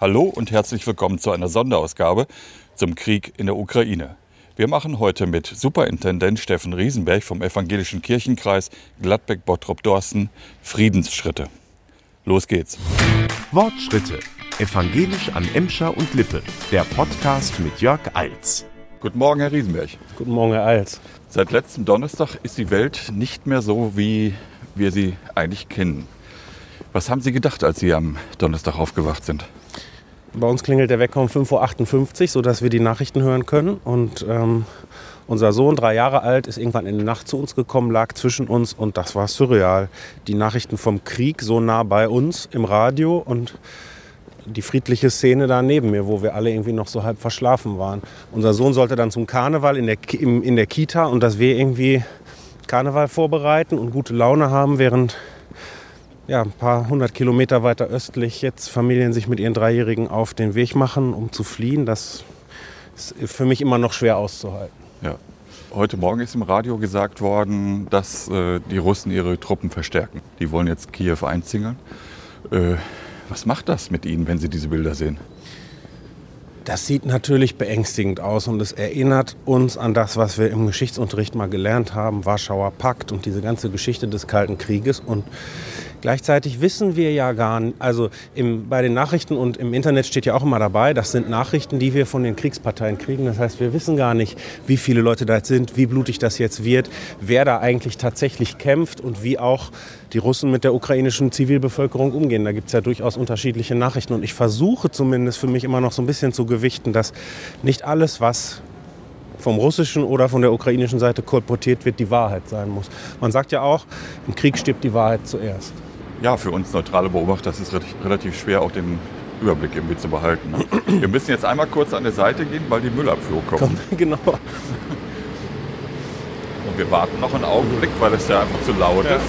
Hallo und herzlich willkommen zu einer Sonderausgabe zum Krieg in der Ukraine. Wir machen heute mit Superintendent Steffen Riesenberg vom Evangelischen Kirchenkreis Gladbeck-Bottrop-Dorsten Friedensschritte. Los geht's. Wortschritte. Evangelisch an Emscher und Lippe. Der Podcast mit Jörg Eils. Guten Morgen, Herr Riesenberg. Guten Morgen, Herr Eils. Seit letztem Donnerstag ist die Welt nicht mehr so, wie wir sie eigentlich kennen. Was haben Sie gedacht, als Sie am Donnerstag aufgewacht sind? Bei uns klingelt der Wecker um 5.58 Uhr, sodass wir die Nachrichten hören können. Und ähm, unser Sohn, drei Jahre alt, ist irgendwann in der Nacht zu uns gekommen, lag zwischen uns und das war surreal. Die Nachrichten vom Krieg so nah bei uns im Radio und die friedliche Szene da neben mir, wo wir alle irgendwie noch so halb verschlafen waren. Unser Sohn sollte dann zum Karneval in der, in der Kita und dass wir irgendwie Karneval vorbereiten und gute Laune haben, während ja, ein paar hundert Kilometer weiter östlich jetzt Familien sich mit ihren Dreijährigen auf den Weg machen, um zu fliehen. Das ist für mich immer noch schwer auszuhalten. Ja. Heute Morgen ist im Radio gesagt worden, dass äh, die Russen ihre Truppen verstärken. Die wollen jetzt Kiew einzingeln. Äh, was macht das mit Ihnen, wenn Sie diese Bilder sehen? Das sieht natürlich beängstigend aus und es erinnert uns an das, was wir im Geschichtsunterricht mal gelernt haben, Warschauer Pakt und diese ganze Geschichte des Kalten Krieges. Und Gleichzeitig wissen wir ja gar nicht, also im, bei den Nachrichten und im Internet steht ja auch immer dabei, das sind Nachrichten, die wir von den Kriegsparteien kriegen. Das heißt, wir wissen gar nicht, wie viele Leute da sind, wie blutig das jetzt wird, wer da eigentlich tatsächlich kämpft und wie auch die Russen mit der ukrainischen Zivilbevölkerung umgehen. Da gibt es ja durchaus unterschiedliche Nachrichten. Und ich versuche zumindest für mich immer noch so ein bisschen zu gewichten, dass nicht alles, was vom russischen oder von der ukrainischen Seite kolportiert wird, die Wahrheit sein muss. Man sagt ja auch, im Krieg stirbt die Wahrheit zuerst ja, für uns neutrale Beobachter ist es relativ schwer, auch den Überblick irgendwie zu behalten. Ne? Wir müssen jetzt einmal kurz an der Seite gehen, weil die Müllabfuhr kommt. genau. Und wir warten noch einen Augenblick, weil es ja einfach zu laut ja. ist.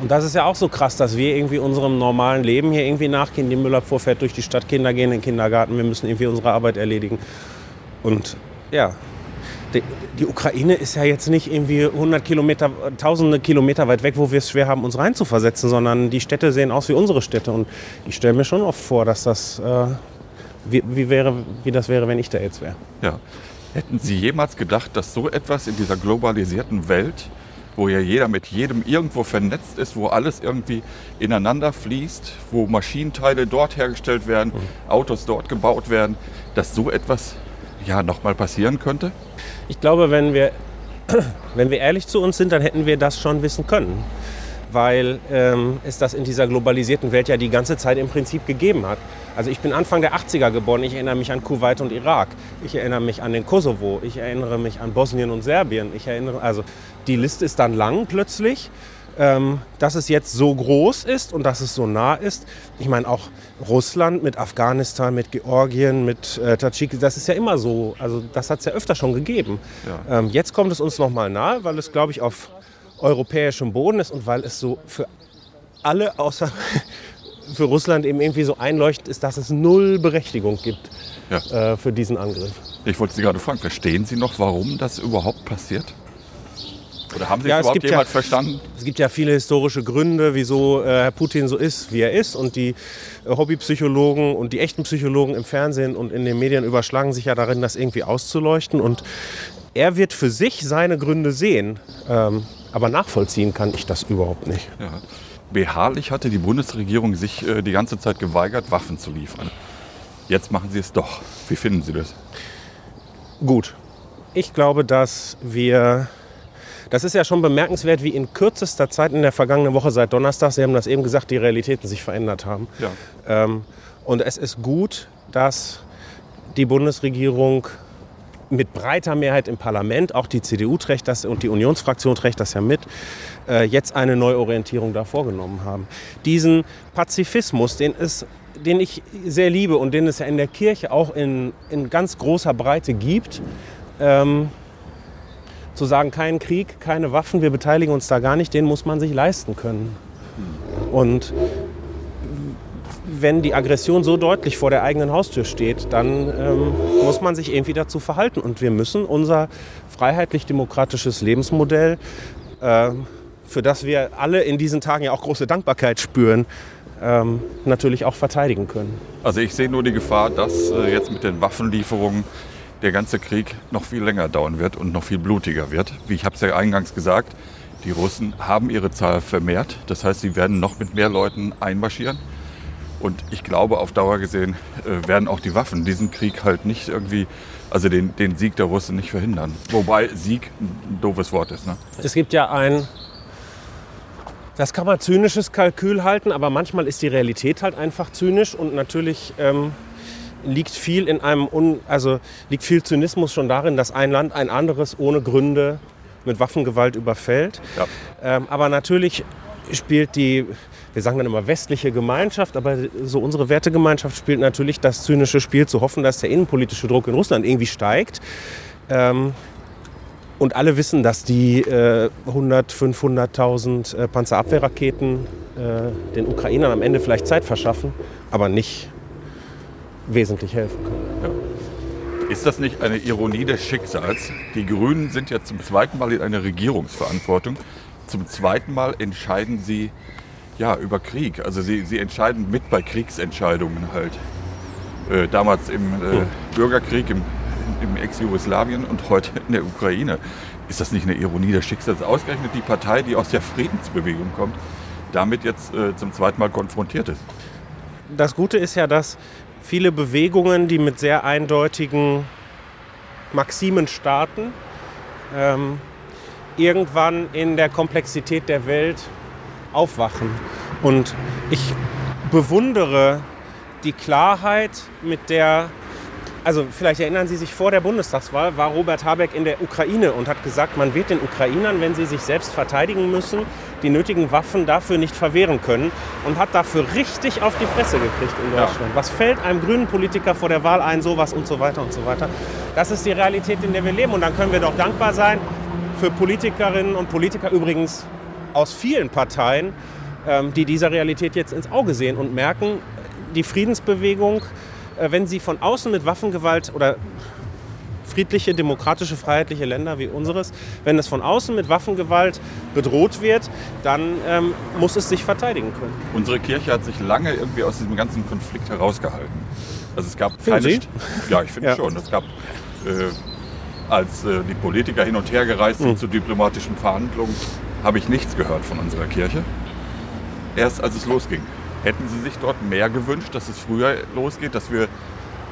Und das ist ja auch so krass, dass wir irgendwie unserem normalen Leben hier irgendwie nachgehen. Die Müllabfuhr fährt durch die Stadt, Kinder gehen in den Kindergarten, wir müssen irgendwie unsere Arbeit erledigen. Und ja, die, die, Ukraine ist ja jetzt nicht irgendwie 100 Kilometer, tausende Kilometer weit weg, wo wir es schwer haben, uns reinzuversetzen, sondern die Städte sehen aus wie unsere Städte. Und ich stelle mir schon oft vor, dass das, äh, wie, wie, wäre, wie das wäre, wenn ich da jetzt wäre. Ja. Hätten Sie jemals gedacht, dass so etwas in dieser globalisierten Welt, wo ja jeder mit jedem irgendwo vernetzt ist, wo alles irgendwie ineinander fließt, wo Maschinenteile dort hergestellt werden, mhm. Autos dort gebaut werden, dass so etwas ja nochmal passieren könnte? Ich glaube, wenn wir, wenn wir ehrlich zu uns sind, dann hätten wir das schon wissen können. Weil ähm, es das in dieser globalisierten Welt ja die ganze Zeit im Prinzip gegeben hat. Also ich bin Anfang der 80er geboren, ich erinnere mich an Kuwait und Irak, ich erinnere mich an den Kosovo, ich erinnere mich an Bosnien und Serbien, ich erinnere, also die Liste ist dann lang plötzlich ähm, dass es jetzt so groß ist und dass es so nah ist. Ich meine auch Russland mit Afghanistan, mit Georgien, mit äh, Tadschikistan, das ist ja immer so. Also das hat es ja öfter schon gegeben. Ja. Ähm, jetzt kommt es uns nochmal nahe, weil es, glaube ich, auf europäischem Boden ist und weil es so für alle außer für Russland eben irgendwie so einleuchtend ist, dass es null Berechtigung gibt ja. äh, für diesen Angriff. Ich wollte Sie gerade fragen, verstehen Sie noch, warum das überhaupt passiert? Oder haben Sie ja, es überhaupt jemals ja, verstanden? Es gibt ja viele historische Gründe, wieso äh, Herr Putin so ist, wie er ist. Und die äh, Hobbypsychologen und die echten Psychologen im Fernsehen und in den Medien überschlagen sich ja darin, das irgendwie auszuleuchten. Und er wird für sich seine Gründe sehen. Ähm, aber nachvollziehen kann ich das überhaupt nicht. Ja. Beharrlich hatte die Bundesregierung sich äh, die ganze Zeit geweigert, Waffen zu liefern. Jetzt machen sie es doch. Wie finden Sie das? Gut. Ich glaube, dass wir das ist ja schon bemerkenswert, wie in kürzester Zeit in der vergangenen Woche seit Donnerstag, Sie haben das eben gesagt, die Realitäten sich verändert haben. Ja. Ähm, und es ist gut, dass die Bundesregierung mit breiter Mehrheit im Parlament, auch die CDU trägt das und die Unionsfraktion trägt das ja mit, äh, jetzt eine Neuorientierung da vorgenommen haben. Diesen Pazifismus, den, es, den ich sehr liebe und den es ja in der Kirche auch in, in ganz großer Breite gibt, ähm, zu sagen, kein Krieg, keine Waffen, wir beteiligen uns da gar nicht, den muss man sich leisten können. Und wenn die Aggression so deutlich vor der eigenen Haustür steht, dann ähm, muss man sich irgendwie dazu verhalten. Und wir müssen unser freiheitlich-demokratisches Lebensmodell äh, für das wir alle in diesen Tagen ja auch große Dankbarkeit spüren, ähm, natürlich auch verteidigen können. Also ich sehe nur die Gefahr, dass äh, jetzt mit den Waffenlieferungen der ganze Krieg noch viel länger dauern wird und noch viel blutiger wird. Wie ich es ja eingangs gesagt, die Russen haben ihre Zahl vermehrt. Das heißt, sie werden noch mit mehr Leuten einmarschieren. Und ich glaube, auf Dauer gesehen äh, werden auch die Waffen diesen Krieg halt nicht irgendwie, also den, den Sieg der Russen nicht verhindern. Wobei Sieg ein doofes Wort ist. Ne? Es gibt ja ein, das kann man zynisches Kalkül halten, aber manchmal ist die Realität halt einfach zynisch und natürlich ähm, liegt viel in einem, Un also liegt viel Zynismus schon darin, dass ein Land ein anderes ohne Gründe mit Waffengewalt überfällt. Ja. Ähm, aber natürlich spielt die, wir sagen dann immer westliche Gemeinschaft, aber so unsere Wertegemeinschaft spielt natürlich das zynische Spiel zu hoffen, dass der innenpolitische Druck in Russland irgendwie steigt. Ähm, und alle wissen, dass die äh, 100, 500.000 äh, Panzerabwehrraketen äh, den Ukrainern am Ende vielleicht Zeit verschaffen, aber nicht wesentlich helfen können. Ist das nicht eine Ironie des Schicksals? Die Grünen sind ja zum zweiten Mal in einer Regierungsverantwortung. Zum zweiten Mal entscheiden sie ja, über Krieg. Also sie, sie entscheiden mit bei Kriegsentscheidungen halt. Äh, damals im äh, Bürgerkrieg im, im Ex-Jugoslawien und heute in der Ukraine. Ist das nicht eine Ironie des Schicksals? Ausgerechnet die Partei, die aus der Friedensbewegung kommt, damit jetzt äh, zum zweiten Mal konfrontiert ist. Das Gute ist ja, dass viele Bewegungen, die mit sehr eindeutigen Maximen starten, ähm, irgendwann in der Komplexität der Welt aufwachen. Und ich bewundere die Klarheit, mit der, also vielleicht erinnern Sie sich, vor der Bundestagswahl war Robert Habeck in der Ukraine und hat gesagt, man wird den Ukrainern, wenn sie sich selbst verteidigen müssen, die nötigen Waffen dafür nicht verwehren können und hat dafür richtig auf die Fresse gekriegt in Deutschland. Ja. Was fällt einem grünen Politiker vor der Wahl ein, sowas und so weiter und so weiter. Das ist die Realität, in der wir leben und dann können wir doch dankbar sein für Politikerinnen und Politiker übrigens aus vielen Parteien, ähm, die dieser Realität jetzt ins Auge sehen und merken, die Friedensbewegung, wenn sie von außen mit Waffengewalt oder friedliche, demokratische, freiheitliche Länder wie unseres, wenn es von außen mit Waffengewalt bedroht wird, dann ähm, muss es sich verteidigen können. Unsere Kirche hat sich lange irgendwie aus diesem ganzen Konflikt herausgehalten. Also es gab Finden keine. Sie? Ja, ich finde Ja. schon. Es gab, äh, als äh, die Politiker hin und her gereist sind Mhm. zu diplomatischen Verhandlungen, habe ich nichts gehört von unserer Kirche. Erst als es losging. Hätten Sie sich dort mehr gewünscht, dass es früher losgeht, dass wir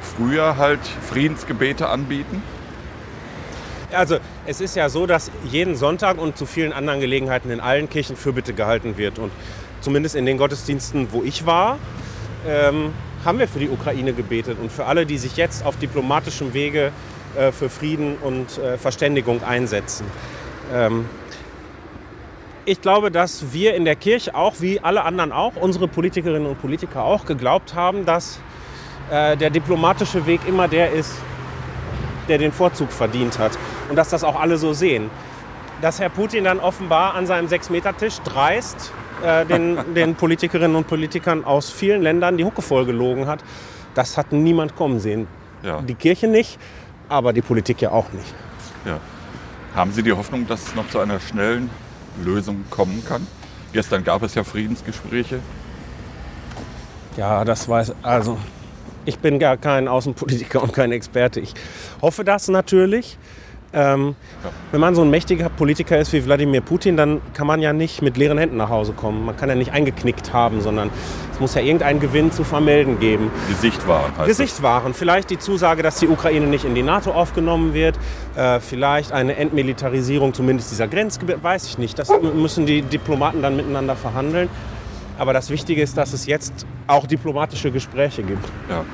früher halt Friedensgebete anbieten? Also es ist ja so, dass jeden Sonntag und zu vielen anderen Gelegenheiten in allen Kirchen Fürbitte gehalten wird. Und zumindest in den Gottesdiensten, wo ich war, ähm, haben wir für die Ukraine gebetet und für alle, die sich jetzt auf diplomatischem Wege äh, für Frieden und äh, Verständigung einsetzen. Ähm, ich glaube, dass wir in der Kirche auch, wie alle anderen auch, unsere Politikerinnen und Politiker auch, geglaubt haben, dass äh, der diplomatische Weg immer der ist, der den Vorzug verdient hat. Und dass das auch alle so sehen. Dass Herr Putin dann offenbar an seinem Sechs-Meter-Tisch dreist äh, den, den Politikerinnen und Politikern aus vielen Ländern die Hucke vollgelogen hat, das hat niemand kommen sehen. Ja. Die Kirche nicht, aber die Politik ja auch nicht. ja. Haben Sie die Hoffnung, dass es noch zu einer schnellen Lösung kommen kann? Gestern gab es ja Friedensgespräche. Ja, das weiß also. Ich bin gar kein Außenpolitiker und kein Experte. Ich hoffe das natürlich. Ähm, Ja. Wenn man so ein mächtiger Politiker ist wie Wladimir Putin, dann kann man ja nicht mit leeren Händen nach Hause kommen. Man kann ja nicht eingeknickt haben, sondern es muss ja irgendeinen Gewinn zu vermelden geben. Gesicht. Heißt Gesicht wahren. Vielleicht die Zusage, dass die Ukraine nicht in die NATO aufgenommen wird. Äh, vielleicht eine Entmilitarisierung zumindest dieser Grenzgebiete. Weiß ich nicht. Das müssen die Diplomaten dann miteinander verhandeln. Aber das Wichtige ist, dass es jetzt auch diplomatische Gespräche gibt. Ja.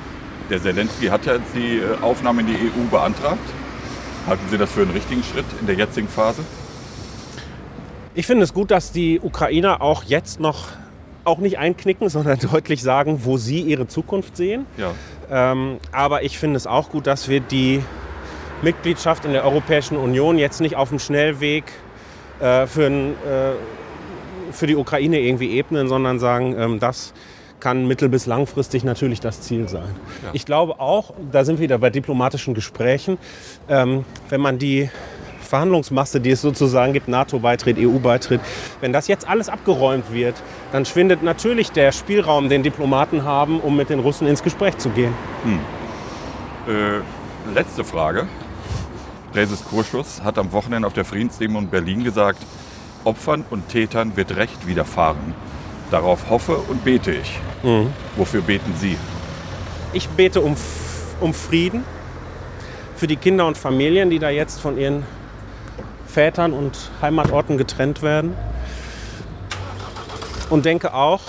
Der Zelensky hat ja jetzt die äh, Aufnahme in die EU beantragt. Halten Sie das für einen richtigen Schritt in der jetzigen Phase? Ich finde es gut, dass die Ukrainer auch jetzt noch auch nicht einknicken, sondern deutlich sagen, wo sie ihre Zukunft sehen. Ja. Ähm, aber ich finde es auch gut, dass wir die Mitgliedschaft in der Europäischen Union jetzt nicht auf dem Schnellweg äh, für, ein, äh, für die Ukraine irgendwie ebnen, sondern sagen, ähm, das kann mittel- bis langfristig natürlich das Ziel sein. Ja. Ich glaube auch, da sind wir wieder bei diplomatischen Gesprächen, ähm, wenn man die Verhandlungsmasse, die es sozusagen gibt, NATO-Beitritt, EU-Beitritt, wenn das jetzt alles abgeräumt wird, dann schwindet natürlich der Spielraum, den Diplomaten haben, um mit den Russen ins Gespräch zu gehen. Äh, letzte Frage. Präses Kurschus hat am Wochenende auf der Friedensdemo in Berlin gesagt, Opfern und Tätern wird Recht widerfahren. Darauf hoffe und bete ich. Wofür beten Sie? Ich bete um, um Frieden für die Kinder und Familien, die da jetzt von ihren Vätern und Heimatorten getrennt werden. Und denke auch,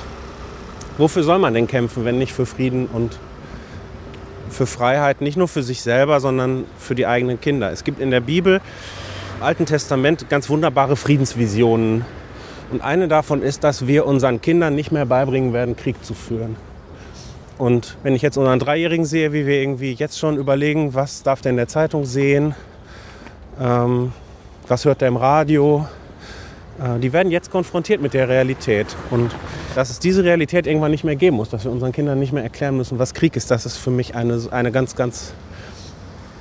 wofür soll man denn kämpfen, wenn nicht für Frieden und für Freiheit, nicht nur für sich selber, sondern für die eigenen Kinder. Es gibt in der Bibel, im Alten Testament, ganz wunderbare Friedensvisionen. Und eine davon ist, dass wir unseren Kindern nicht mehr beibringen werden, Krieg zu führen. Und wenn ich jetzt unseren Dreijährigen sehe, wie wir irgendwie jetzt schon überlegen, was darf der in der Zeitung sehen, ähm, was hört der im Radio, äh, die werden jetzt konfrontiert mit der Realität. Und dass es diese Realität irgendwann nicht mehr geben muss, dass wir unseren Kindern nicht mehr erklären müssen, was Krieg ist, das ist für mich eine, eine ganz, ganz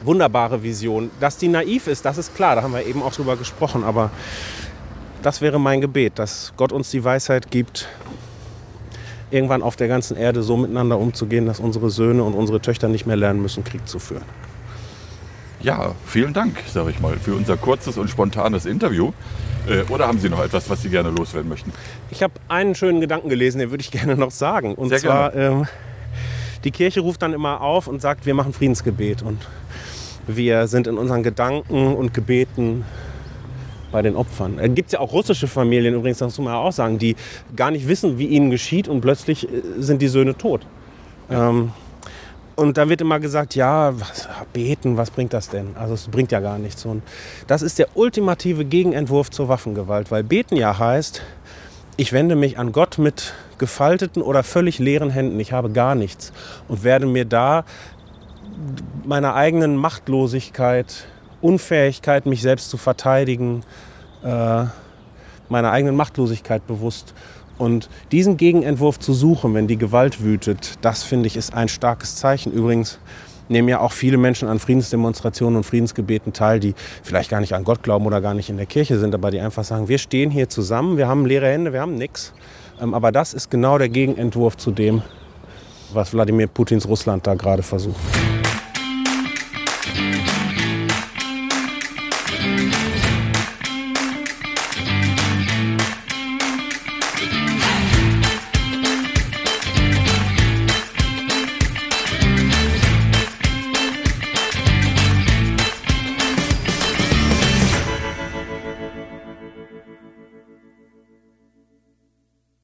wunderbare Vision. Dass die naiv ist, das ist klar, da haben wir eben auch drüber gesprochen, aber das wäre mein Gebet, dass Gott uns die Weisheit gibt, irgendwann auf der ganzen Erde so miteinander umzugehen, dass unsere Söhne und unsere Töchter nicht mehr lernen müssen, Krieg zu führen. Ja, vielen Dank, sage ich mal, für unser kurzes und spontanes Interview. Äh, oder haben Sie noch etwas, was Sie gerne loswerden möchten? Ich habe einen schönen Gedanken gelesen, den würde ich gerne noch sagen. Und Sehr zwar, ähm, die Kirche ruft dann immer auf und sagt, wir machen Friedensgebet. Und wir sind in unseren Gedanken und Gebeten bei den Opfern. Es gibt ja auch russische Familien, übrigens, das muss man ja auch sagen, die gar nicht wissen, wie ihnen geschieht und plötzlich äh, sind die Söhne tot. Ähm, und dann wird immer gesagt, ja, was, beten, was bringt das denn? Also es bringt ja gar nichts. Und das ist der ultimative Gegenentwurf zur Waffengewalt, weil beten ja heißt, ich wende mich an Gott mit gefalteten oder völlig leeren Händen, ich habe gar nichts und werde mir da meiner eigenen Machtlosigkeit, Unfähigkeit, mich selbst zu verteidigen, äh, meiner eigenen Machtlosigkeit bewusst. Und diesen Gegenentwurf zu suchen, wenn die Gewalt wütet, das finde ich ist ein starkes Zeichen. Übrigens nehmen ja auch viele Menschen an Friedensdemonstrationen und Friedensgebeten teil, die vielleicht gar nicht an Gott glauben oder gar nicht in der Kirche sind, aber die einfach sagen, wir stehen hier zusammen, wir haben leere Hände, wir haben nichts. Ähm, aber das ist genau der Gegenentwurf zu dem, was Wladimir Putins Russland da gerade versucht.